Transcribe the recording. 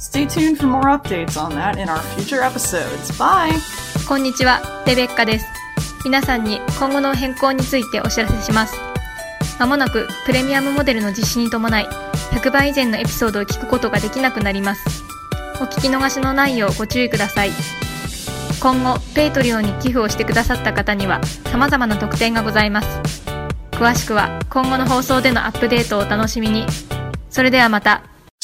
Stay tuned for more updates on that in our future episodes. Bye! こんにちは、レベッカです。皆さんに今後の変更についてお知らせします。まもなくプレミアムモデルの実施に伴い、100倍以前のエピソードを聞くことができなくなります。お聞き逃しのないようご注意ください。今後、ペイトリオに寄付をしてくださった方には様々な特典がございます。詳しくは今後の放送でのアップデートをお楽しみに。それではまた。